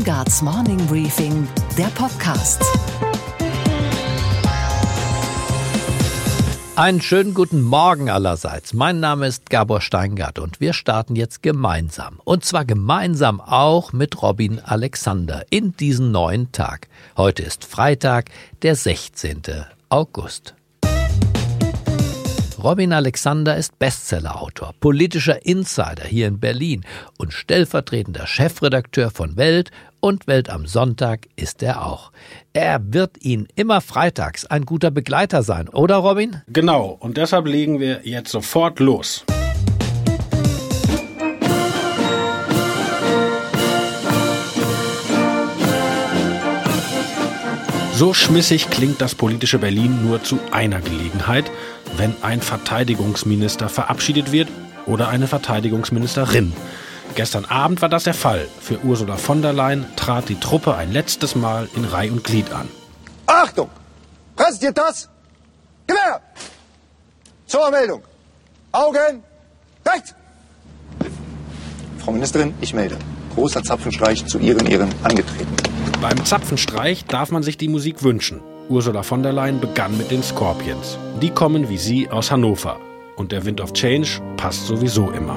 Steingarts Morning Briefing, der Podcast. Einen schönen guten Morgen allerseits. Mein Name ist Gabor Steingart und wir starten jetzt gemeinsam. Und zwar gemeinsam auch mit Robin Alexander in diesen neuen Tag. Heute ist Freitag, der 16. August. Robin Alexander ist Bestsellerautor, politischer Insider hier in Berlin und stellvertretender Chefredakteur von Welt und Welt am Sonntag ist er auch. Er wird Ihnen immer freitags ein guter Begleiter sein, oder Robin? Genau, und deshalb legen wir jetzt sofort los. So schmissig klingt das politische Berlin nur zu einer Gelegenheit, wenn ein Verteidigungsminister verabschiedet wird oder eine Verteidigungsministerin. Gestern Abend war das der Fall. Für Ursula von der Leyen trat die Truppe ein letztes Mal in Reih und Glied an. Achtung! Präsentiert das! Gewehr! Zur Meldung! Augen! Rechts! Frau Ministerin, ich melde. Großer Zapfenstreich zu Ihren Ehren angetreten. Beim Zapfenstreich darf man sich die Musik wünschen. Ursula von der Leyen begann mit den Scorpions. Die kommen wie sie aus Hannover. Und der Wind of Change passt sowieso immer.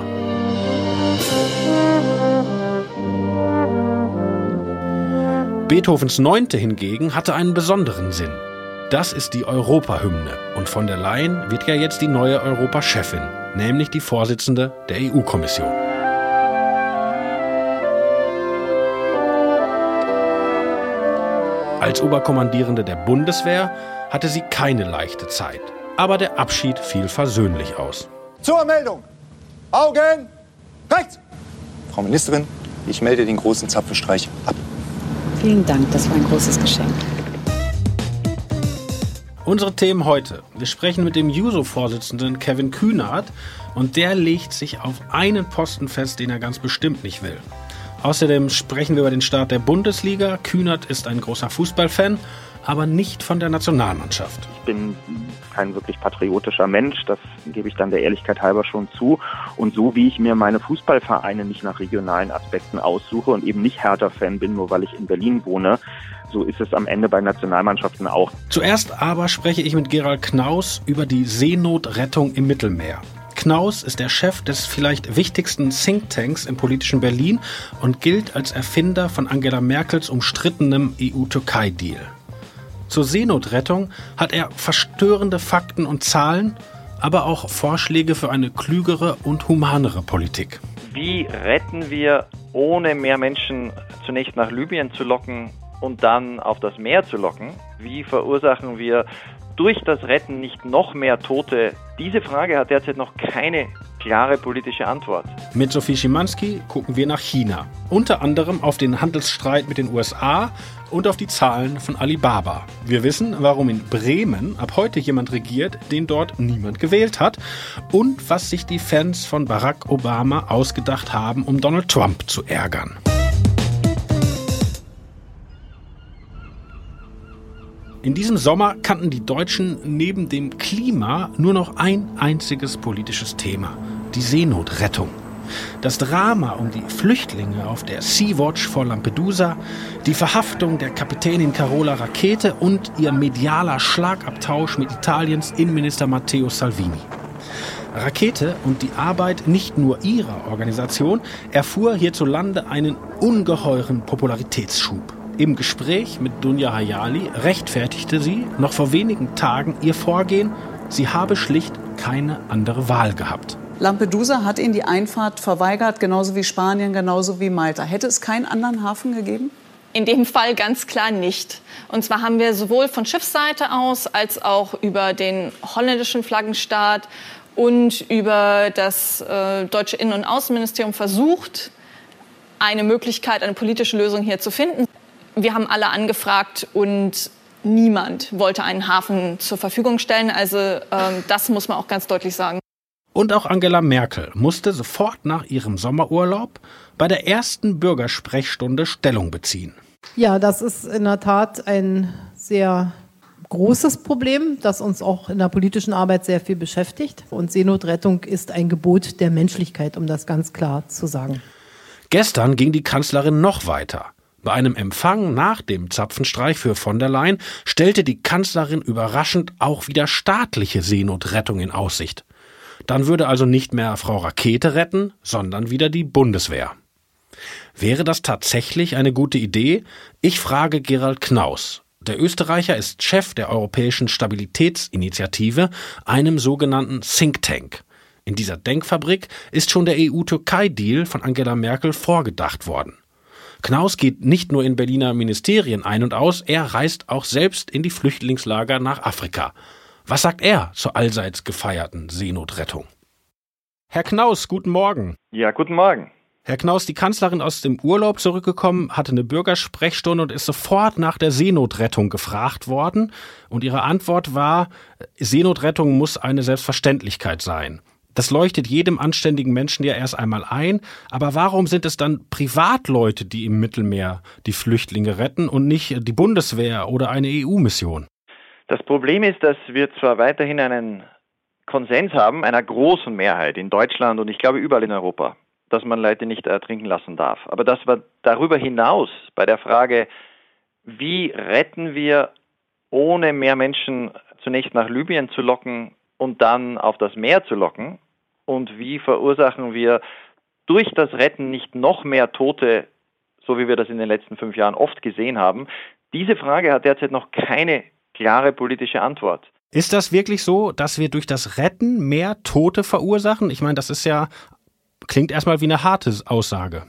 Beethovens Neunte hingegen hatte einen besonderen Sinn. Das ist die Europahymne und von der Leyen wird ja jetzt die neue Europachefin, nämlich die Vorsitzende der EU-Kommission. Als Oberkommandierende der Bundeswehr hatte sie keine leichte Zeit. Aber der Abschied fiel versöhnlich aus. Zur Meldung! Augen! Rechts! Frau Ministerin, ich melde den großen Zapfenstreich ab. Vielen Dank, das war ein großes Geschenk. Unsere Themen heute. Wir sprechen mit dem Juso-Vorsitzenden Kevin Kühnert und der legt sich auf einen Posten fest, den er ganz bestimmt nicht will. Außerdem sprechen wir über den Start der Bundesliga. Kühnert ist ein großer Fußballfan, aber nicht von der Nationalmannschaft. Ich bin kein wirklich patriotischer Mensch, das gebe ich dann der Ehrlichkeit halber schon zu. Und so wie ich mir meine Fußballvereine nicht nach regionalen Aspekten aussuche und eben nicht Hertha-Fan bin, nur weil ich in Berlin wohne, so ist es am Ende bei Nationalmannschaften auch. Zuerst aber spreche ich mit Gerald Knaus über die Seenotrettung im Mittelmeer. Knaus ist der Chef des vielleicht wichtigsten Thinktanks im politischen Berlin und gilt als Erfinder von Angela Merkels umstrittenem EU-Türkei-Deal. Zur Seenotrettung hat er verstörende Fakten und Zahlen, aber auch Vorschläge für eine klügere und humanere Politik. Wie retten wir, ohne mehr Menschen zunächst nach Libyen zu locken und dann auf das Meer zu locken? Wie verursachen wir durch das Retten nicht noch mehr Tote? Diese Frage hat derzeit noch keine klare politische Antwort. Mit Sophie Schimanski gucken wir nach China. Unter anderem auf den Handelsstreit mit den USA und auf die Zahlen von Alibaba. Wir wissen, warum in Bremen ab heute jemand regiert, den dort niemand gewählt hat und was sich die Fans von Barack Obama ausgedacht haben, um Donald Trump zu ärgern. In diesem Sommer kannten die Deutschen neben dem Klima nur noch ein einziges politisches Thema, die Seenotrettung. Das Drama um die Flüchtlinge auf der Sea-Watch vor Lampedusa, die Verhaftung der Kapitänin Carola Rakete und ihr medialer Schlagabtausch mit Italiens Innenminister Matteo Salvini. Rakete und die Arbeit nicht nur ihrer Organisation erfuhr hierzulande einen ungeheuren Popularitätsschub. Im Gespräch mit Dunja Hayali rechtfertigte sie noch vor wenigen Tagen ihr Vorgehen, sie habe schlicht keine andere Wahl gehabt. Lampedusa hat ihnen die Einfahrt verweigert, genauso wie Spanien, genauso wie Malta. Hätte es keinen anderen Hafen gegeben? In dem Fall ganz klar nicht. Und zwar haben wir sowohl von Schiffsseite aus als auch über den holländischen Flaggenstaat und über das äh, deutsche Innen- und Außenministerium versucht, eine Möglichkeit, eine politische Lösung hier zu finden. Wir haben alle angefragt und niemand wollte einen Hafen zur Verfügung stellen. Also ähm, das muss man auch ganz deutlich sagen. Und auch Angela Merkel musste sofort nach ihrem Sommerurlaub bei der ersten Bürgersprechstunde Stellung beziehen. Ja, das ist in der Tat ein sehr großes Problem, das uns auch in der politischen Arbeit sehr viel beschäftigt. Und Seenotrettung ist ein Gebot der Menschlichkeit, um das ganz klar zu sagen. Gestern ging die Kanzlerin noch weiter. Bei einem Empfang nach dem Zapfenstreich für von der Leyen stellte die Kanzlerin überraschend auch wieder staatliche Seenotrettung in Aussicht. Dann würde also nicht mehr Frau Rakete retten, sondern wieder die Bundeswehr. Wäre das tatsächlich eine gute Idee? Ich frage Gerald Knaus. Der Österreicher ist Chef der Europäischen Stabilitätsinitiative, einem sogenannten Think Tank. In dieser Denkfabrik ist schon der EU-Türkei-Deal von Angela Merkel vorgedacht worden. Knaus geht nicht nur in Berliner Ministerien ein und aus, er reist auch selbst in die Flüchtlingslager nach Afrika. Was sagt er zur allseits gefeierten Seenotrettung? Herr Knaus, guten Morgen. Ja, guten Morgen. Herr Knaus, die Kanzlerin aus dem Urlaub zurückgekommen, hatte eine Bürgersprechstunde und ist sofort nach der Seenotrettung gefragt worden. Und ihre Antwort war, Seenotrettung muss eine Selbstverständlichkeit sein. Das leuchtet jedem anständigen Menschen ja erst einmal ein. Aber warum sind es dann Privatleute, die im Mittelmeer die Flüchtlinge retten und nicht die Bundeswehr oder eine EU-Mission? Das Problem ist, dass wir zwar weiterhin einen Konsens haben, einer großen Mehrheit in Deutschland und ich glaube überall in Europa, dass man Leute nicht ertrinken lassen darf. Aber dass wir darüber hinaus bei der Frage, wie retten wir, ohne mehr Menschen zunächst nach Libyen zu locken und dann auf das Meer zu locken, und wie verursachen wir durch das Retten nicht noch mehr Tote, so wie wir das in den letzten fünf Jahren oft gesehen haben? Diese Frage hat derzeit noch keine klare politische Antwort. Ist das wirklich so, dass wir durch das Retten mehr Tote verursachen? Ich meine, das ist ja Klingt erstmal wie eine harte Aussage.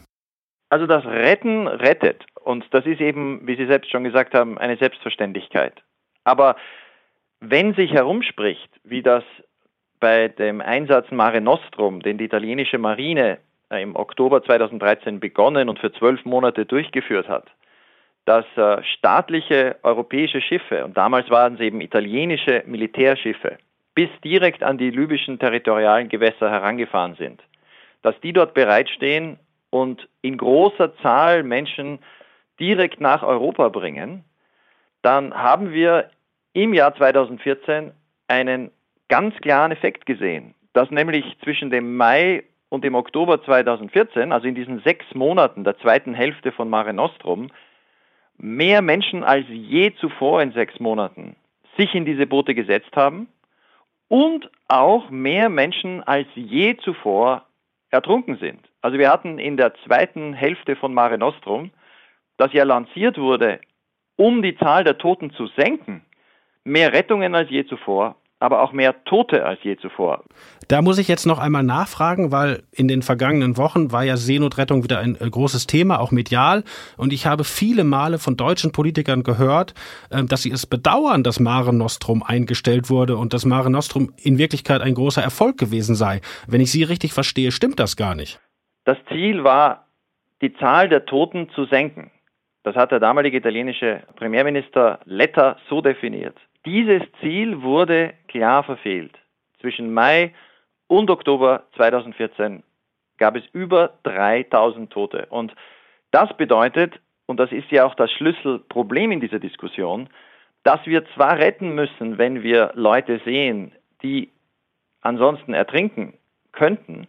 Also das Retten rettet. Und das ist eben, wie Sie selbst schon gesagt haben, eine Selbstverständlichkeit. Aber wenn sich herumspricht, wie das bei dem Einsatz Mare Nostrum, den die italienische Marine äh, im Oktober 2013 begonnen und für zwölf Monate durchgeführt hat, dass äh, staatliche europäische Schiffe, und damals waren es eben italienische Militärschiffe, bis direkt an die libyschen territorialen Gewässer herangefahren sind. Dass die dort bereitstehen und in großer Zahl Menschen direkt nach Europa bringen, dann haben wir im Jahr 2014 einen ganz klaren Effekt gesehen, dass nämlich zwischen dem Mai und dem Oktober 2014, also in diesen sechs Monaten der zweiten Hälfte von Mare Nostrum, mehr Menschen als je zuvor in sechs Monaten sich in diese Boote gesetzt haben und auch mehr Menschen als je zuvor ertrunken sind. Also wir hatten in der zweiten Hälfte von Mare Nostrum, das ja lanciert wurde, um die Zahl der Toten zu senken, mehr Rettungen als je zuvor aber auch mehr Tote als je zuvor. Da muss ich jetzt noch einmal nachfragen, weil in den vergangenen Wochen war ja Seenotrettung wieder ein äh, großes Thema, auch medial. Und ich habe viele Male von deutschen Politikern gehört, ähm, dass sie es bedauern, dass Mare Nostrum eingestellt wurde und dass Mare Nostrum in Wirklichkeit ein großer Erfolg gewesen sei. Wenn ich Sie richtig verstehe, stimmt das gar nicht. Das Ziel war, die Zahl der Toten zu senken. Das hat der damalige italienische Premierminister Letta so definiert. Dieses Ziel wurde klar verfehlt. Zwischen Mai und Oktober 2014 gab es über 3000 Tote. Und das bedeutet, und das ist ja auch das Schlüsselproblem in dieser Diskussion, dass wir zwar retten müssen, wenn wir Leute sehen, die ansonsten ertrinken könnten,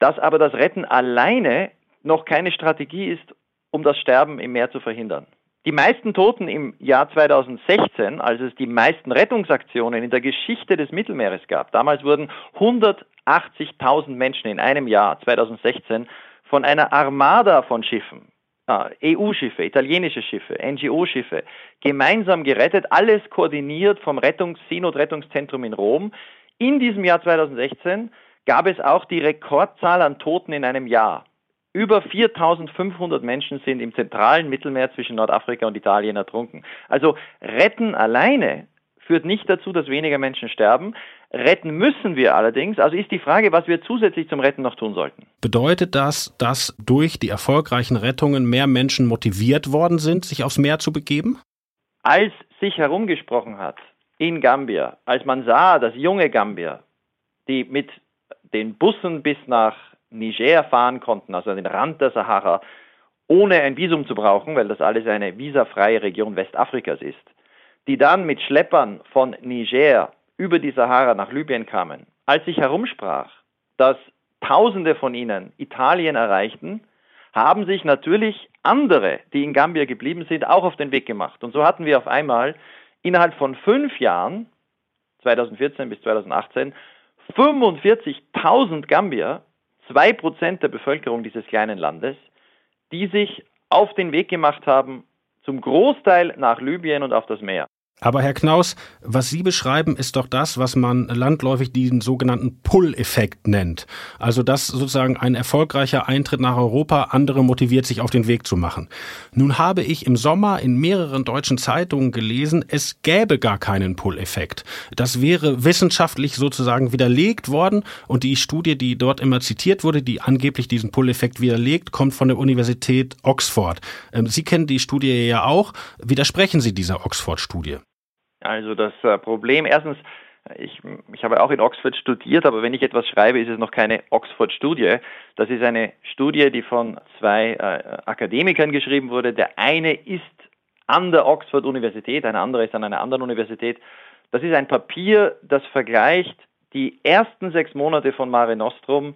dass aber das Retten alleine noch keine Strategie ist, um das Sterben im Meer zu verhindern. Die meisten Toten im Jahr 2016, als es die meisten Rettungsaktionen in der Geschichte des Mittelmeeres gab, damals wurden 180.000 Menschen in einem Jahr 2016 von einer Armada von Schiffen, äh, EU-Schiffe, italienische Schiffe, NGO-Schiffe, gemeinsam gerettet, alles koordiniert vom Rettungs Seenotrettungszentrum in Rom. In diesem Jahr 2016 gab es auch die Rekordzahl an Toten in einem Jahr. Über 4500 Menschen sind im zentralen Mittelmeer zwischen Nordafrika und Italien ertrunken. Also retten alleine führt nicht dazu, dass weniger Menschen sterben. Retten müssen wir allerdings. Also ist die Frage, was wir zusätzlich zum Retten noch tun sollten. Bedeutet das, dass durch die erfolgreichen Rettungen mehr Menschen motiviert worden sind, sich aufs Meer zu begeben? Als sich herumgesprochen hat in Gambia, als man sah, dass junge Gambier, die mit den Bussen bis nach Niger fahren konnten, also an den Rand der Sahara, ohne ein Visum zu brauchen, weil das alles eine visafreie Region Westafrikas ist, die dann mit Schleppern von Niger über die Sahara nach Libyen kamen, als sich herumsprach, dass Tausende von ihnen Italien erreichten, haben sich natürlich andere, die in Gambia geblieben sind, auch auf den Weg gemacht. Und so hatten wir auf einmal innerhalb von fünf Jahren, 2014 bis 2018, 45.000 Gambier, zwei Prozent der Bevölkerung dieses kleinen Landes, die sich auf den Weg gemacht haben, zum Großteil nach Libyen und auf das Meer. Aber Herr Knaus, was Sie beschreiben, ist doch das, was man landläufig den sogenannten Pull-Effekt nennt. Also dass sozusagen ein erfolgreicher Eintritt nach Europa andere motiviert, sich auf den Weg zu machen. Nun habe ich im Sommer in mehreren deutschen Zeitungen gelesen, es gäbe gar keinen Pull-Effekt. Das wäre wissenschaftlich sozusagen widerlegt worden und die Studie, die dort immer zitiert wurde, die angeblich diesen Pull-Effekt widerlegt, kommt von der Universität Oxford. Ähm, Sie kennen die Studie ja auch. Widersprechen Sie dieser Oxford-Studie? Also das äh, Problem, erstens, ich, ich habe auch in Oxford studiert, aber wenn ich etwas schreibe, ist es noch keine Oxford-Studie. Das ist eine Studie, die von zwei äh, Akademikern geschrieben wurde. Der eine ist an der Oxford-Universität, ein anderer ist an einer anderen Universität. Das ist ein Papier, das vergleicht die ersten sechs Monate von Mare Nostrum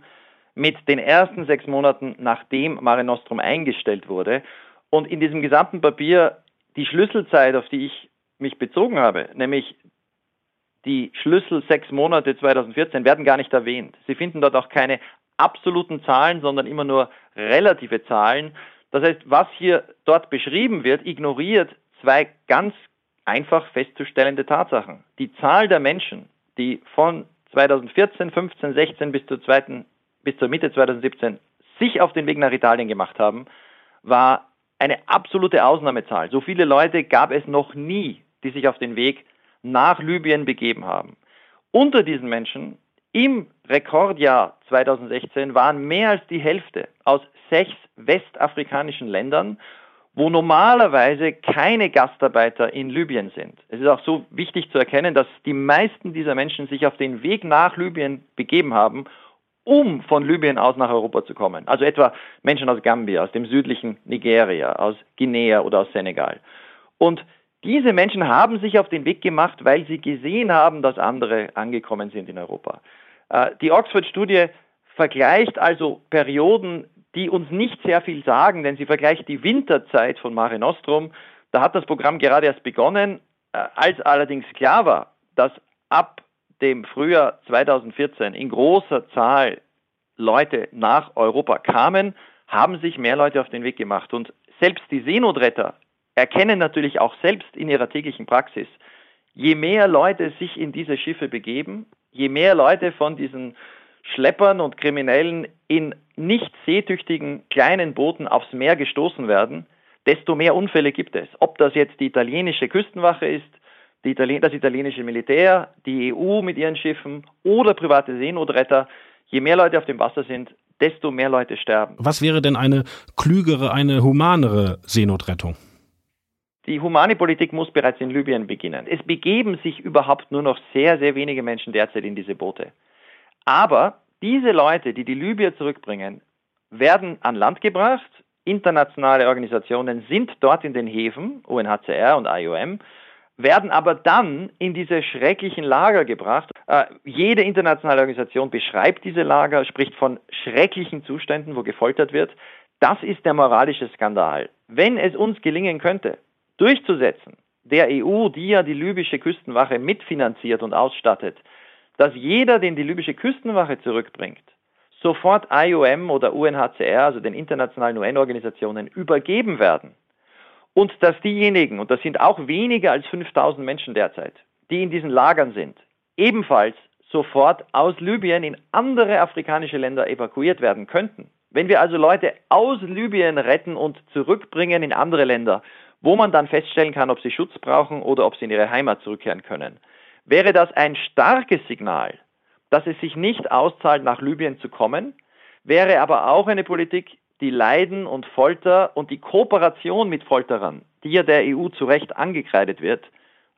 mit den ersten sechs Monaten, nachdem Mare Nostrum eingestellt wurde. Und in diesem gesamten Papier die Schlüsselzeit, auf die ich mich bezogen habe, nämlich die Schlüssel sechs Monate 2014 werden gar nicht erwähnt. Sie finden dort auch keine absoluten Zahlen, sondern immer nur relative Zahlen. Das heißt, was hier dort beschrieben wird, ignoriert zwei ganz einfach festzustellende Tatsachen. Die Zahl der Menschen, die von 2014, 15, 16 bis zur, zweiten, bis zur Mitte 2017 sich auf den Weg nach Italien gemacht haben, war eine absolute Ausnahmezahl. So viele Leute gab es noch nie die sich auf den Weg nach Libyen begeben haben. Unter diesen Menschen im Rekordjahr 2016 waren mehr als die Hälfte aus sechs westafrikanischen Ländern, wo normalerweise keine Gastarbeiter in Libyen sind. Es ist auch so wichtig zu erkennen, dass die meisten dieser Menschen sich auf den Weg nach Libyen begeben haben, um von Libyen aus nach Europa zu kommen. Also etwa Menschen aus Gambia, aus dem südlichen Nigeria, aus Guinea oder aus Senegal. Und diese Menschen haben sich auf den Weg gemacht, weil sie gesehen haben, dass andere angekommen sind in Europa. Äh, die Oxford-Studie vergleicht also Perioden, die uns nicht sehr viel sagen, denn sie vergleicht die Winterzeit von Mare Nostrum. Da hat das Programm gerade erst begonnen. Äh, als allerdings klar war, dass ab dem Frühjahr 2014 in großer Zahl Leute nach Europa kamen, haben sich mehr Leute auf den Weg gemacht. Und selbst die Seenotretter erkennen natürlich auch selbst in ihrer täglichen Praxis, je mehr Leute sich in diese Schiffe begeben, je mehr Leute von diesen Schleppern und Kriminellen in nicht seetüchtigen kleinen Booten aufs Meer gestoßen werden, desto mehr Unfälle gibt es. Ob das jetzt die italienische Küstenwache ist, Italien das italienische Militär, die EU mit ihren Schiffen oder private Seenotretter, je mehr Leute auf dem Wasser sind, desto mehr Leute sterben. Was wäre denn eine klügere, eine humanere Seenotrettung? Die humane Politik muss bereits in Libyen beginnen. Es begeben sich überhaupt nur noch sehr, sehr wenige Menschen derzeit in diese Boote. Aber diese Leute, die die Libyer zurückbringen, werden an Land gebracht. Internationale Organisationen sind dort in den Häfen, UNHCR und IOM, werden aber dann in diese schrecklichen Lager gebracht. Äh, jede internationale Organisation beschreibt diese Lager, spricht von schrecklichen Zuständen, wo gefoltert wird. Das ist der moralische Skandal. Wenn es uns gelingen könnte, durchzusetzen, der EU, die ja die libysche Küstenwache mitfinanziert und ausstattet, dass jeder, den die libysche Küstenwache zurückbringt, sofort IOM oder UNHCR, also den internationalen UN-Organisationen, übergeben werden. Und dass diejenigen, und das sind auch weniger als 5000 Menschen derzeit, die in diesen Lagern sind, ebenfalls sofort aus Libyen in andere afrikanische Länder evakuiert werden könnten. Wenn wir also Leute aus Libyen retten und zurückbringen in andere Länder, wo man dann feststellen kann, ob sie Schutz brauchen oder ob sie in ihre Heimat zurückkehren können. Wäre das ein starkes Signal, dass es sich nicht auszahlt, nach Libyen zu kommen, wäre aber auch eine Politik, die Leiden und Folter und die Kooperation mit Folterern, die ja der EU zu Recht angekreidet wird,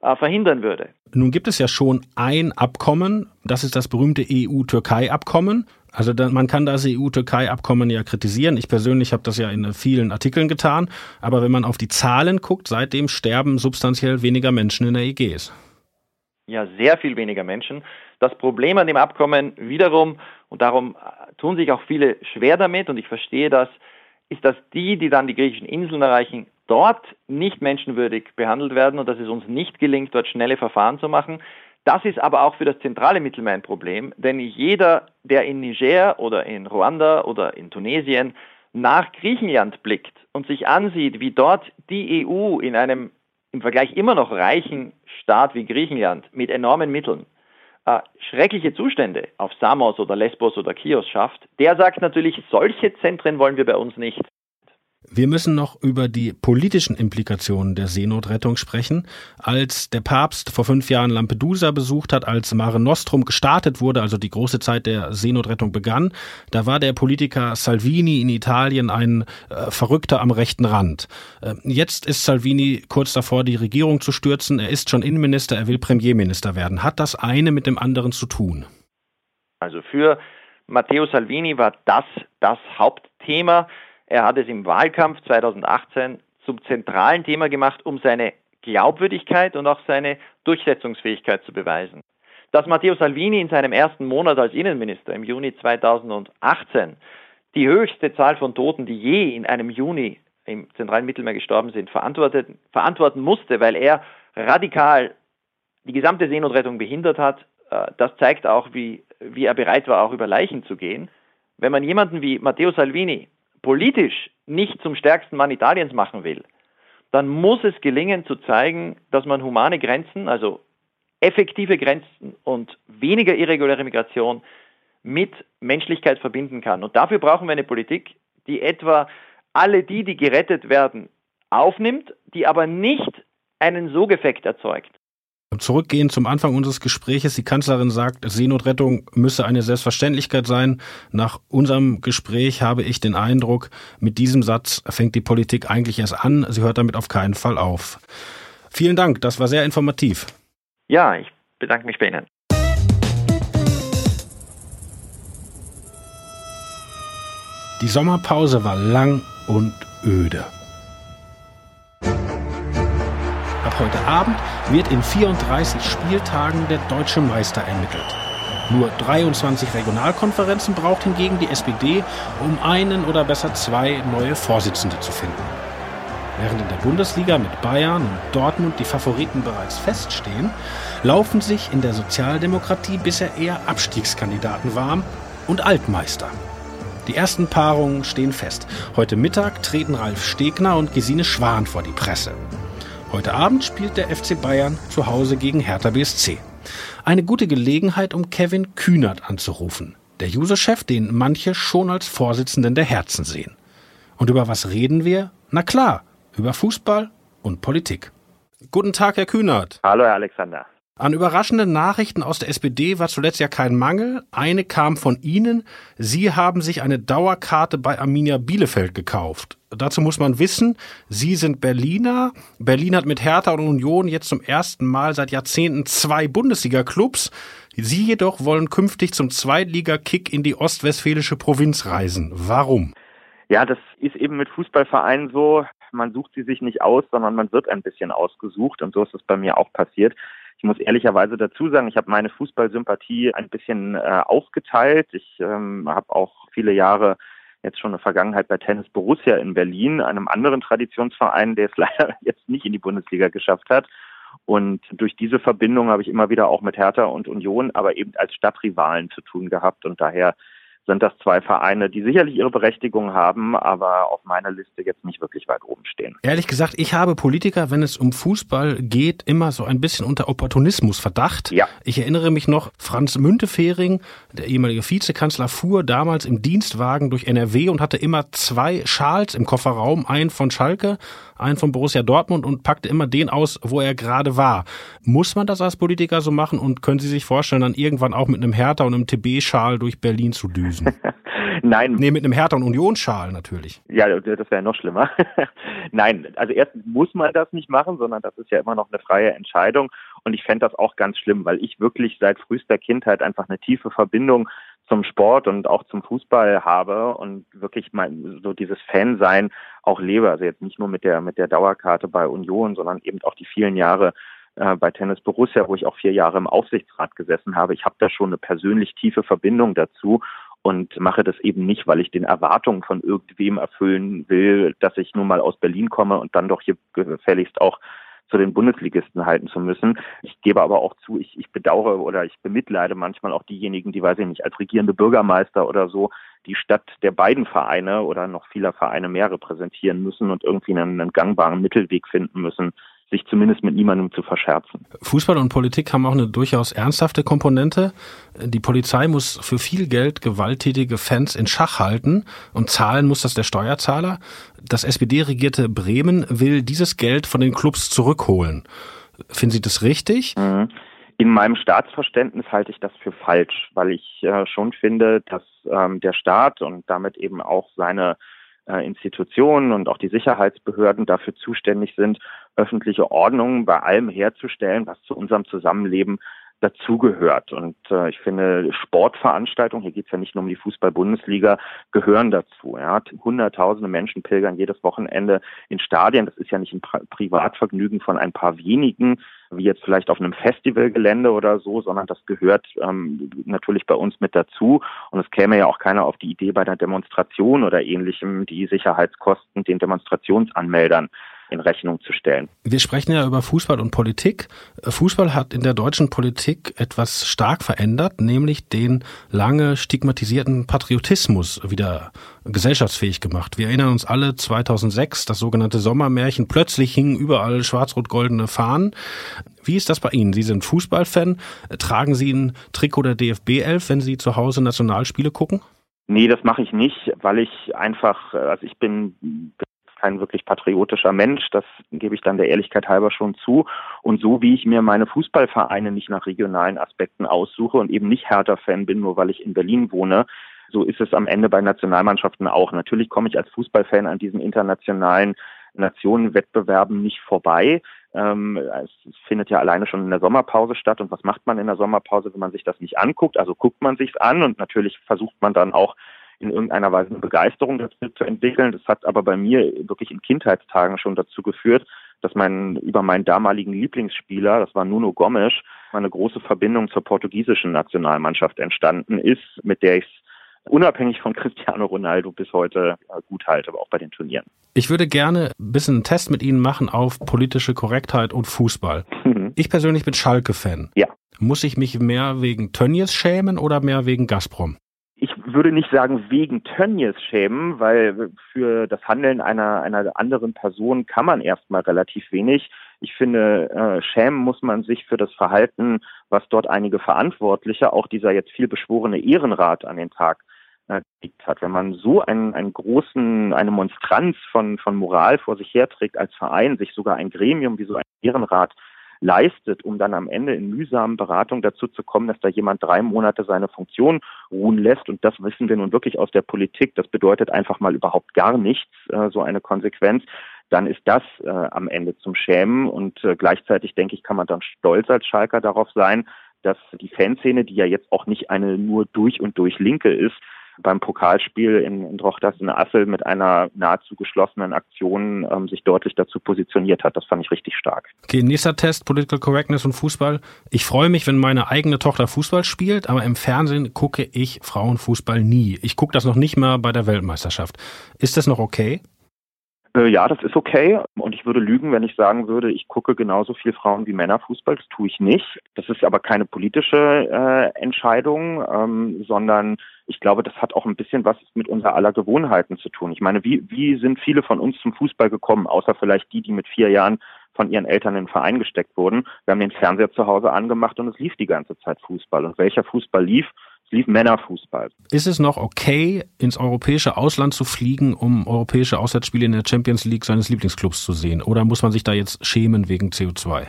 äh, verhindern würde. Nun gibt es ja schon ein Abkommen, das ist das berühmte EU-Türkei-Abkommen. Also da, man kann das EU-Türkei-Abkommen ja kritisieren. Ich persönlich habe das ja in vielen Artikeln getan. Aber wenn man auf die Zahlen guckt, seitdem sterben substanziell weniger Menschen in der EGs. Ja, sehr viel weniger Menschen. Das Problem an dem Abkommen wiederum, und darum tun sich auch viele schwer damit, und ich verstehe das, ist, dass die, die dann die griechischen Inseln erreichen, dort nicht menschenwürdig behandelt werden und dass es uns nicht gelingt, dort schnelle Verfahren zu machen. Das ist aber auch für das zentrale Mittelmeer ein Problem, denn jeder, der in Niger oder in Ruanda oder in Tunesien nach Griechenland blickt und sich ansieht, wie dort die EU in einem im Vergleich immer noch reichen Staat wie Griechenland mit enormen Mitteln äh, schreckliche Zustände auf Samos oder Lesbos oder Chios schafft, der sagt natürlich, solche Zentren wollen wir bei uns nicht. Wir müssen noch über die politischen Implikationen der Seenotrettung sprechen. Als der Papst vor fünf Jahren Lampedusa besucht hat, als Mare Nostrum gestartet wurde, also die große Zeit der Seenotrettung begann, da war der Politiker Salvini in Italien ein äh, Verrückter am rechten Rand. Äh, jetzt ist Salvini kurz davor, die Regierung zu stürzen. Er ist schon Innenminister, er will Premierminister werden. Hat das eine mit dem anderen zu tun? Also für Matteo Salvini war das das Hauptthema. Er hat es im Wahlkampf 2018 zum zentralen Thema gemacht, um seine Glaubwürdigkeit und auch seine Durchsetzungsfähigkeit zu beweisen. Dass Matteo Salvini in seinem ersten Monat als Innenminister im Juni 2018 die höchste Zahl von Toten, die je in einem Juni im zentralen Mittelmeer gestorben sind, verantworten musste, weil er radikal die gesamte Seenotrettung behindert hat, äh, das zeigt auch, wie, wie er bereit war, auch über Leichen zu gehen. Wenn man jemanden wie Matteo Salvini politisch nicht zum stärksten Mann Italiens machen will, dann muss es gelingen zu zeigen, dass man humane Grenzen, also effektive Grenzen und weniger irreguläre Migration mit Menschlichkeit verbinden kann. Und dafür brauchen wir eine Politik, die etwa alle die, die gerettet werden, aufnimmt, die aber nicht einen Sogeffekt erzeugt. Zurückgehen zum Anfang unseres Gespräches. Die Kanzlerin sagt, Seenotrettung müsse eine Selbstverständlichkeit sein. Nach unserem Gespräch habe ich den Eindruck, mit diesem Satz fängt die Politik eigentlich erst an. Sie hört damit auf keinen Fall auf. Vielen Dank, das war sehr informativ. Ja, ich bedanke mich bei Ihnen. Die Sommerpause war lang und öde. Heute Abend wird in 34 Spieltagen der deutsche Meister ermittelt. Nur 23 Regionalkonferenzen braucht hingegen die SPD, um einen oder besser zwei neue Vorsitzende zu finden. Während in der Bundesliga mit Bayern und Dortmund die Favoriten bereits feststehen, laufen sich in der Sozialdemokratie bisher eher Abstiegskandidaten warm und Altmeister. Die ersten Paarungen stehen fest. Heute Mittag treten Ralf Stegner und Gesine Schwan vor die Presse. Heute Abend spielt der FC Bayern zu Hause gegen Hertha BSC. Eine gute Gelegenheit, um Kevin Kühnert anzurufen. Der User-Chef, den manche schon als Vorsitzenden der Herzen sehen. Und über was reden wir? Na klar, über Fußball und Politik. Guten Tag, Herr Kühnert. Hallo, Herr Alexander. An überraschenden Nachrichten aus der SPD war zuletzt ja kein Mangel. Eine kam von Ihnen. Sie haben sich eine Dauerkarte bei Arminia Bielefeld gekauft. Dazu muss man wissen, Sie sind Berliner. Berlin hat mit Hertha und Union jetzt zum ersten Mal seit Jahrzehnten zwei Bundesliga-Clubs. Sie jedoch wollen künftig zum Zweitliga-Kick in die ostwestfälische Provinz reisen. Warum? Ja, das ist eben mit Fußballvereinen so. Man sucht sie sich nicht aus, sondern man wird ein bisschen ausgesucht. Und so ist es bei mir auch passiert. Ich muss ehrlicherweise dazu sagen, ich habe meine Fußballsympathie ein bisschen äh, aufgeteilt. Ich ähm, habe auch viele Jahre jetzt schon eine Vergangenheit bei Tennis Borussia in Berlin, einem anderen Traditionsverein, der es leider jetzt nicht in die Bundesliga geschafft hat. Und durch diese Verbindung habe ich immer wieder auch mit Hertha und Union, aber eben als Stadtrivalen zu tun gehabt. Und daher sind das zwei Vereine, die sicherlich ihre Berechtigung haben, aber auf meiner Liste jetzt nicht wirklich weit oben stehen. Ehrlich gesagt, ich habe Politiker, wenn es um Fußball geht, immer so ein bisschen unter Opportunismus Verdacht. Ja. Ich erinnere mich noch, Franz Müntefering, der ehemalige Vizekanzler, fuhr damals im Dienstwagen durch NRW und hatte immer zwei Schals im Kofferraum, einen von Schalke, einen von Borussia Dortmund und packte immer den aus, wo er gerade war. Muss man das als Politiker so machen und können Sie sich vorstellen, dann irgendwann auch mit einem Hertha und einem TB-Schal durch Berlin zu düsen? Lösen. Nein. Nee, mit einem Hertha- und Unionsschal natürlich. Ja, das wäre noch schlimmer. Nein, also erstens muss man das nicht machen, sondern das ist ja immer noch eine freie Entscheidung. Und ich fände das auch ganz schlimm, weil ich wirklich seit frühester Kindheit einfach eine tiefe Verbindung zum Sport und auch zum Fußball habe und wirklich mein, so dieses Fansein auch lebe. Also jetzt nicht nur mit der, mit der Dauerkarte bei Union, sondern eben auch die vielen Jahre äh, bei Tennis Borussia, wo ich auch vier Jahre im Aufsichtsrat gesessen habe. Ich habe da schon eine persönlich tiefe Verbindung dazu und mache das eben nicht, weil ich den Erwartungen von irgendwem erfüllen will, dass ich nun mal aus Berlin komme und dann doch hier gefälligst auch zu den Bundesligisten halten zu müssen. Ich gebe aber auch zu, ich, ich bedauere oder ich bemitleide manchmal auch diejenigen, die, weiß ich nicht, als regierende Bürgermeister oder so die Stadt der beiden Vereine oder noch vieler Vereine mehr repräsentieren müssen und irgendwie einen, einen gangbaren Mittelweg finden müssen, sich zumindest mit niemandem zu verscherzen. Fußball und Politik haben auch eine durchaus ernsthafte Komponente. Die Polizei muss für viel Geld gewalttätige Fans in Schach halten und zahlen muss das der Steuerzahler. Das SPD-regierte Bremen will dieses Geld von den Clubs zurückholen. Finden Sie das richtig? Mhm. In meinem Staatsverständnis halte ich das für falsch, weil ich äh, schon finde, dass ähm, der Staat und damit eben auch seine Institutionen und auch die Sicherheitsbehörden dafür zuständig sind, öffentliche Ordnung bei allem herzustellen, was zu unserem Zusammenleben dazugehört. Und äh, ich finde, Sportveranstaltungen, hier geht es ja nicht nur um die Fußball-Bundesliga, gehören dazu. Ja. Hunderttausende Menschen pilgern jedes Wochenende in Stadien. Das ist ja nicht ein Privatvergnügen von ein paar wenigen, wie jetzt vielleicht auf einem Festivalgelände oder so, sondern das gehört ähm, natürlich bei uns mit dazu. Und es käme ja auch keiner auf die Idee, bei einer Demonstration oder ähnlichem die Sicherheitskosten den Demonstrationsanmeldern in Rechnung zu stellen. Wir sprechen ja über Fußball und Politik. Fußball hat in der deutschen Politik etwas stark verändert, nämlich den lange stigmatisierten Patriotismus wieder gesellschaftsfähig gemacht. Wir erinnern uns alle 2006, das sogenannte Sommermärchen. Plötzlich hingen überall schwarz-rot-goldene Fahnen. Wie ist das bei Ihnen? Sie sind Fußballfan. Tragen Sie ein Trikot der DFB 11, wenn Sie zu Hause Nationalspiele gucken? Nee, das mache ich nicht, weil ich einfach, also ich bin kein wirklich patriotischer Mensch, das gebe ich dann der Ehrlichkeit halber schon zu. Und so wie ich mir meine Fußballvereine nicht nach regionalen Aspekten aussuche und eben nicht Hertha-Fan bin, nur weil ich in Berlin wohne, so ist es am Ende bei Nationalmannschaften auch. Natürlich komme ich als Fußballfan an diesen internationalen Nationenwettbewerben nicht vorbei. Ähm, es findet ja alleine schon in der Sommerpause statt. Und was macht man in der Sommerpause, wenn man sich das nicht anguckt? Also guckt man sich's an und natürlich versucht man dann auch in irgendeiner Weise eine Begeisterung dazu zu entwickeln. Das hat aber bei mir wirklich in Kindheitstagen schon dazu geführt, dass mein über meinen damaligen Lieblingsspieler, das war Nuno Gomes, eine große Verbindung zur portugiesischen Nationalmannschaft entstanden ist, mit der ich es unabhängig von Cristiano Ronaldo bis heute gut halte, aber auch bei den Turnieren. Ich würde gerne ein bisschen einen Test mit Ihnen machen auf politische Korrektheit und Fußball. Mhm. Ich persönlich bin Schalke-Fan. Ja. Muss ich mich mehr wegen Tönnies schämen oder mehr wegen Gazprom? Würde nicht sagen wegen Tönnies schämen, weil für das Handeln einer, einer anderen Person kann man erstmal relativ wenig. Ich finde, äh, schämen muss man sich für das Verhalten, was dort einige Verantwortliche, auch dieser jetzt viel beschworene Ehrenrat an den Tag äh, gelegt hat. Wenn man so einen, einen großen, eine Monstranz von, von Moral vor sich herträgt als Verein, sich sogar ein Gremium wie so ein Ehrenrat leistet, um dann am Ende in mühsamen Beratungen dazu zu kommen, dass da jemand drei Monate seine Funktion ruhen lässt. Und das wissen wir nun wirklich aus der Politik. Das bedeutet einfach mal überhaupt gar nichts, äh, so eine Konsequenz dann ist das äh, am Ende zum Schämen. Und äh, gleichzeitig, denke ich, kann man dann stolz als Schalker darauf sein, dass die Fanszene, die ja jetzt auch nicht eine nur durch und durch Linke ist, beim Pokalspiel in, in Drochtas in Assel mit einer nahezu geschlossenen Aktion ähm, sich deutlich dazu positioniert hat. Das fand ich richtig stark. Okay, nächster Test, Political Correctness und Fußball. Ich freue mich, wenn meine eigene Tochter Fußball spielt, aber im Fernsehen gucke ich Frauenfußball nie. Ich gucke das noch nicht mal bei der Weltmeisterschaft. Ist das noch okay? Äh, ja, das ist okay. Und ich würde lügen, wenn ich sagen würde, ich gucke genauso viel Frauen wie Männer Fußball. Das tue ich nicht. Das ist aber keine politische äh, Entscheidung, ähm, sondern ich glaube, das hat auch ein bisschen was mit unser aller Gewohnheiten zu tun. Ich meine, wie, wie sind viele von uns zum Fußball gekommen, außer vielleicht die, die mit vier Jahren von ihren Eltern in den Verein gesteckt wurden. Wir haben den Fernseher zu Hause angemacht und es lief die ganze Zeit Fußball. Und welcher Fußball lief? Es lief Männerfußball. Ist es noch okay, ins europäische Ausland zu fliegen, um europäische Auswärtsspiele in der Champions League seines Lieblingsclubs zu sehen? Oder muss man sich da jetzt schämen wegen CO2?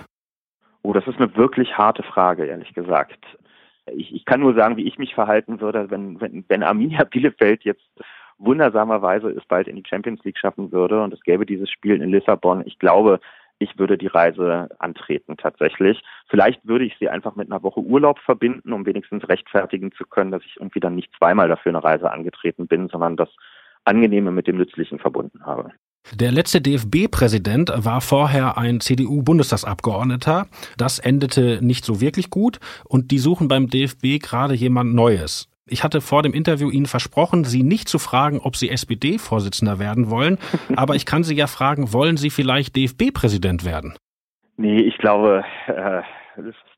Oh, das ist eine wirklich harte Frage, ehrlich gesagt. Ich, ich kann nur sagen, wie ich mich verhalten würde, wenn, wenn, wenn Arminia Bielefeld jetzt wundersamerweise es bald in die Champions League schaffen würde und es gäbe dieses Spiel in Lissabon. Ich glaube, ich würde die Reise antreten tatsächlich. Vielleicht würde ich sie einfach mit einer Woche Urlaub verbinden, um wenigstens rechtfertigen zu können, dass ich irgendwie dann nicht zweimal dafür eine Reise angetreten bin, sondern das Angenehme mit dem Nützlichen verbunden habe. Der letzte DFB-Präsident war vorher ein CDU-Bundestagsabgeordneter. Das endete nicht so wirklich gut und die suchen beim DFB gerade jemand Neues. Ich hatte vor dem Interview Ihnen versprochen, Sie nicht zu fragen, ob Sie SPD-Vorsitzender werden wollen. Aber ich kann Sie ja fragen, wollen Sie vielleicht DFB-Präsident werden? Nee, ich glaube, äh,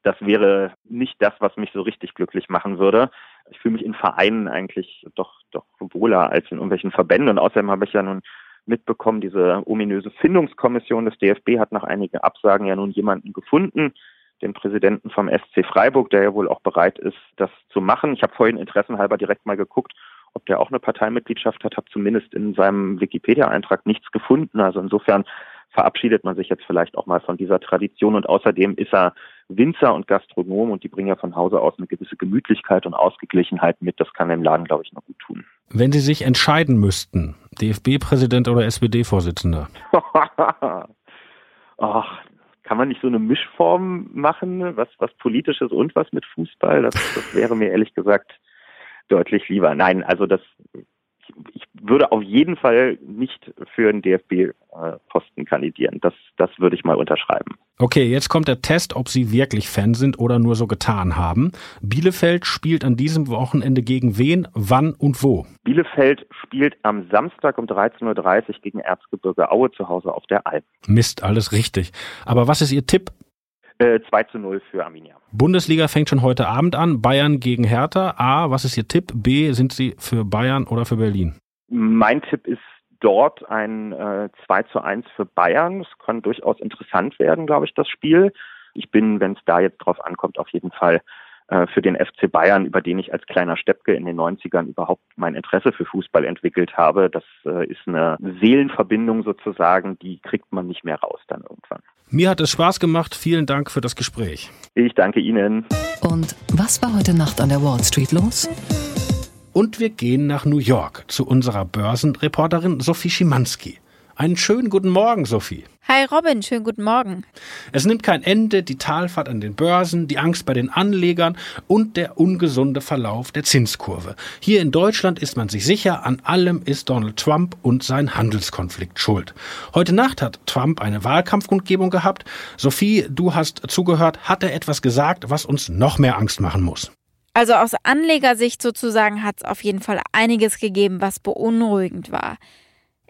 das wäre nicht das, was mich so richtig glücklich machen würde. Ich fühle mich in Vereinen eigentlich doch, doch wohler als in irgendwelchen Verbänden. Und außerdem habe ich ja nun mitbekommen, diese ominöse Findungskommission des DFB hat nach einigen Absagen ja nun jemanden gefunden, den Präsidenten vom SC Freiburg, der ja wohl auch bereit ist, das zu machen. Ich habe vorhin interessenhalber direkt mal geguckt, ob der auch eine Parteimitgliedschaft hat, habe zumindest in seinem Wikipedia-Eintrag nichts gefunden. Also insofern verabschiedet man sich jetzt vielleicht auch mal von dieser Tradition und außerdem ist er Winzer und Gastronom und die bringen ja von Hause aus eine gewisse Gemütlichkeit und Ausgeglichenheit mit. Das kann dem Laden, glaube ich, noch gut tun. Wenn Sie sich entscheiden müssten, DFB-Präsident oder SPD-Vorsitzender? Ach, kann man nicht so eine Mischform machen, was, was Politisches und was mit Fußball? Das, das wäre mir ehrlich gesagt deutlich lieber. Nein, also das, ich würde auf jeden Fall nicht für einen DFB-Posten kandidieren. Das, das würde ich mal unterschreiben. Okay, jetzt kommt der Test, ob Sie wirklich Fan sind oder nur so getan haben. Bielefeld spielt an diesem Wochenende gegen wen, wann und wo? Bielefeld spielt am Samstag um 13.30 Uhr gegen Erzgebirge Aue zu Hause auf der Alp. Mist, alles richtig. Aber was ist Ihr Tipp? 2 äh, zu 0 für Arminia. Bundesliga fängt schon heute Abend an. Bayern gegen Hertha. A, was ist Ihr Tipp? B, sind Sie für Bayern oder für Berlin? Mein Tipp ist dort ein äh, 2 zu 1 für Bayern. Es kann durchaus interessant werden, glaube ich, das Spiel. Ich bin, wenn es da jetzt drauf ankommt, auf jeden Fall äh, für den FC Bayern, über den ich als kleiner Steppke in den 90ern überhaupt mein Interesse für Fußball entwickelt habe. Das äh, ist eine Seelenverbindung sozusagen, die kriegt man nicht mehr raus dann irgendwann. Mir hat es Spaß gemacht. Vielen Dank für das Gespräch. Ich danke Ihnen. Und was war heute Nacht an der Wall Street los? Und wir gehen nach New York zu unserer Börsenreporterin Sophie Schimanski. Einen schönen guten Morgen, Sophie. Hi Robin, schönen guten Morgen. Es nimmt kein Ende, die Talfahrt an den Börsen, die Angst bei den Anlegern und der ungesunde Verlauf der Zinskurve. Hier in Deutschland ist man sich sicher, an allem ist Donald Trump und sein Handelskonflikt schuld. Heute Nacht hat Trump eine Wahlkampfkundgebung gehabt. Sophie, du hast zugehört, hat er etwas gesagt, was uns noch mehr Angst machen muss. Also aus Anlegersicht sozusagen hat es auf jeden Fall einiges gegeben, was beunruhigend war.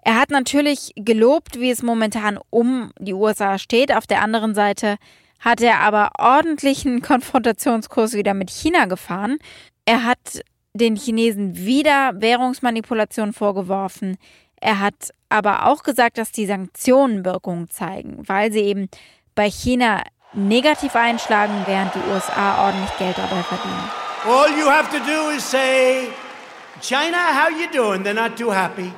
Er hat natürlich gelobt, wie es momentan um die USA steht. Auf der anderen Seite hat er aber ordentlichen Konfrontationskurs wieder mit China gefahren. Er hat den Chinesen wieder Währungsmanipulation vorgeworfen. Er hat aber auch gesagt, dass die Sanktionen Wirkung zeigen, weil sie eben bei China negativ einschlagen, während die USA ordentlich Geld dabei verdienen. All you have to do is say, China, how you doing? They're not too happy.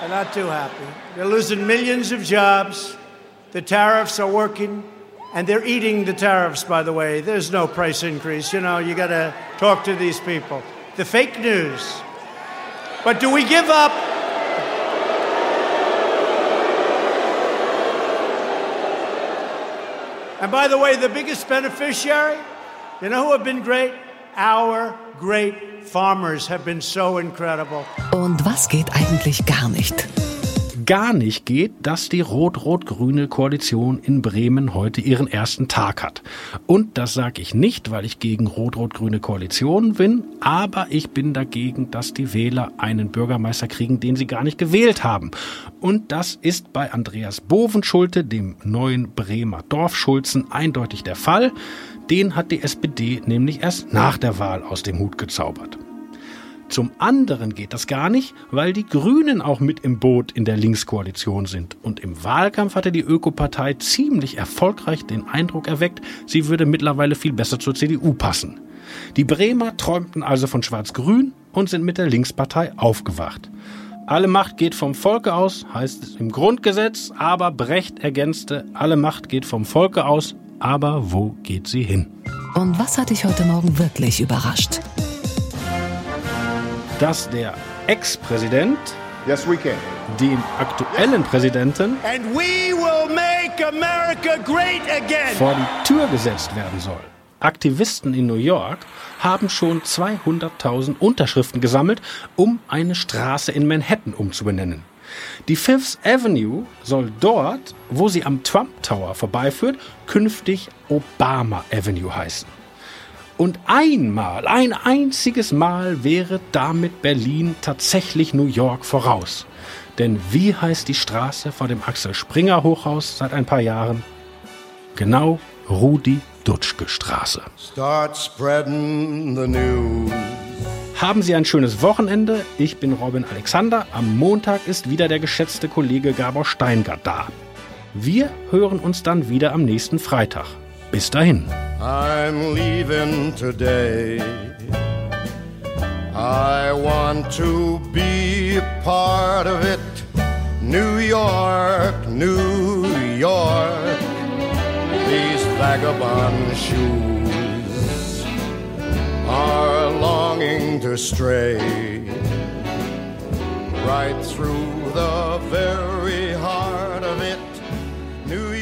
They're not too happy. They're losing millions of jobs. The tariffs are working, and they're eating the tariffs, by the way. There's no price increase. You know, you got to talk to these people. The fake news. But do we give up? And by the way, the biggest beneficiary, you know who have been great? Our great farmers have been so incredible. Und was geht eigentlich gar nicht? Gar nicht geht, dass die rot-rot-grüne Koalition in Bremen heute ihren ersten Tag hat. Und das sage ich nicht, weil ich gegen rot-rot-grüne Koalitionen bin, aber ich bin dagegen, dass die Wähler einen Bürgermeister kriegen, den sie gar nicht gewählt haben. Und das ist bei Andreas Bovenschulte, dem neuen Bremer Dorfschulzen, eindeutig der Fall. Den hat die SPD nämlich erst nach der Wahl aus dem Hut gezaubert. Zum anderen geht das gar nicht, weil die Grünen auch mit im Boot in der Linkskoalition sind. Und im Wahlkampf hatte die Ökopartei ziemlich erfolgreich den Eindruck erweckt, sie würde mittlerweile viel besser zur CDU passen. Die Bremer träumten also von Schwarz-Grün und sind mit der Linkspartei aufgewacht. Alle Macht geht vom Volke aus, heißt es im Grundgesetz, aber Brecht ergänzte, alle Macht geht vom Volke aus, aber wo geht sie hin? Und was hat dich heute Morgen wirklich überrascht? Dass der Ex-Präsident yes, den aktuellen Präsidenten vor die Tür gesetzt werden soll. Aktivisten in New York haben schon 200.000 Unterschriften gesammelt, um eine Straße in Manhattan umzubenennen. Die Fifth Avenue soll dort, wo sie am Trump Tower vorbeiführt, künftig Obama Avenue heißen. Und einmal, ein einziges Mal wäre damit Berlin tatsächlich New York voraus. Denn wie heißt die Straße vor dem Axel Springer Hochhaus seit ein paar Jahren? Genau Rudi Dutschke Straße. Start spreading the news. Haben Sie ein schönes Wochenende. Ich bin Robin Alexander. Am Montag ist wieder der geschätzte Kollege Gabor Steingart da. Wir hören uns dann wieder am nächsten Freitag. Bis dahin. I'm leaving today. I want to be part of it. New York, New York. These vagabond shoes are longing to stray right through the very heart of it, New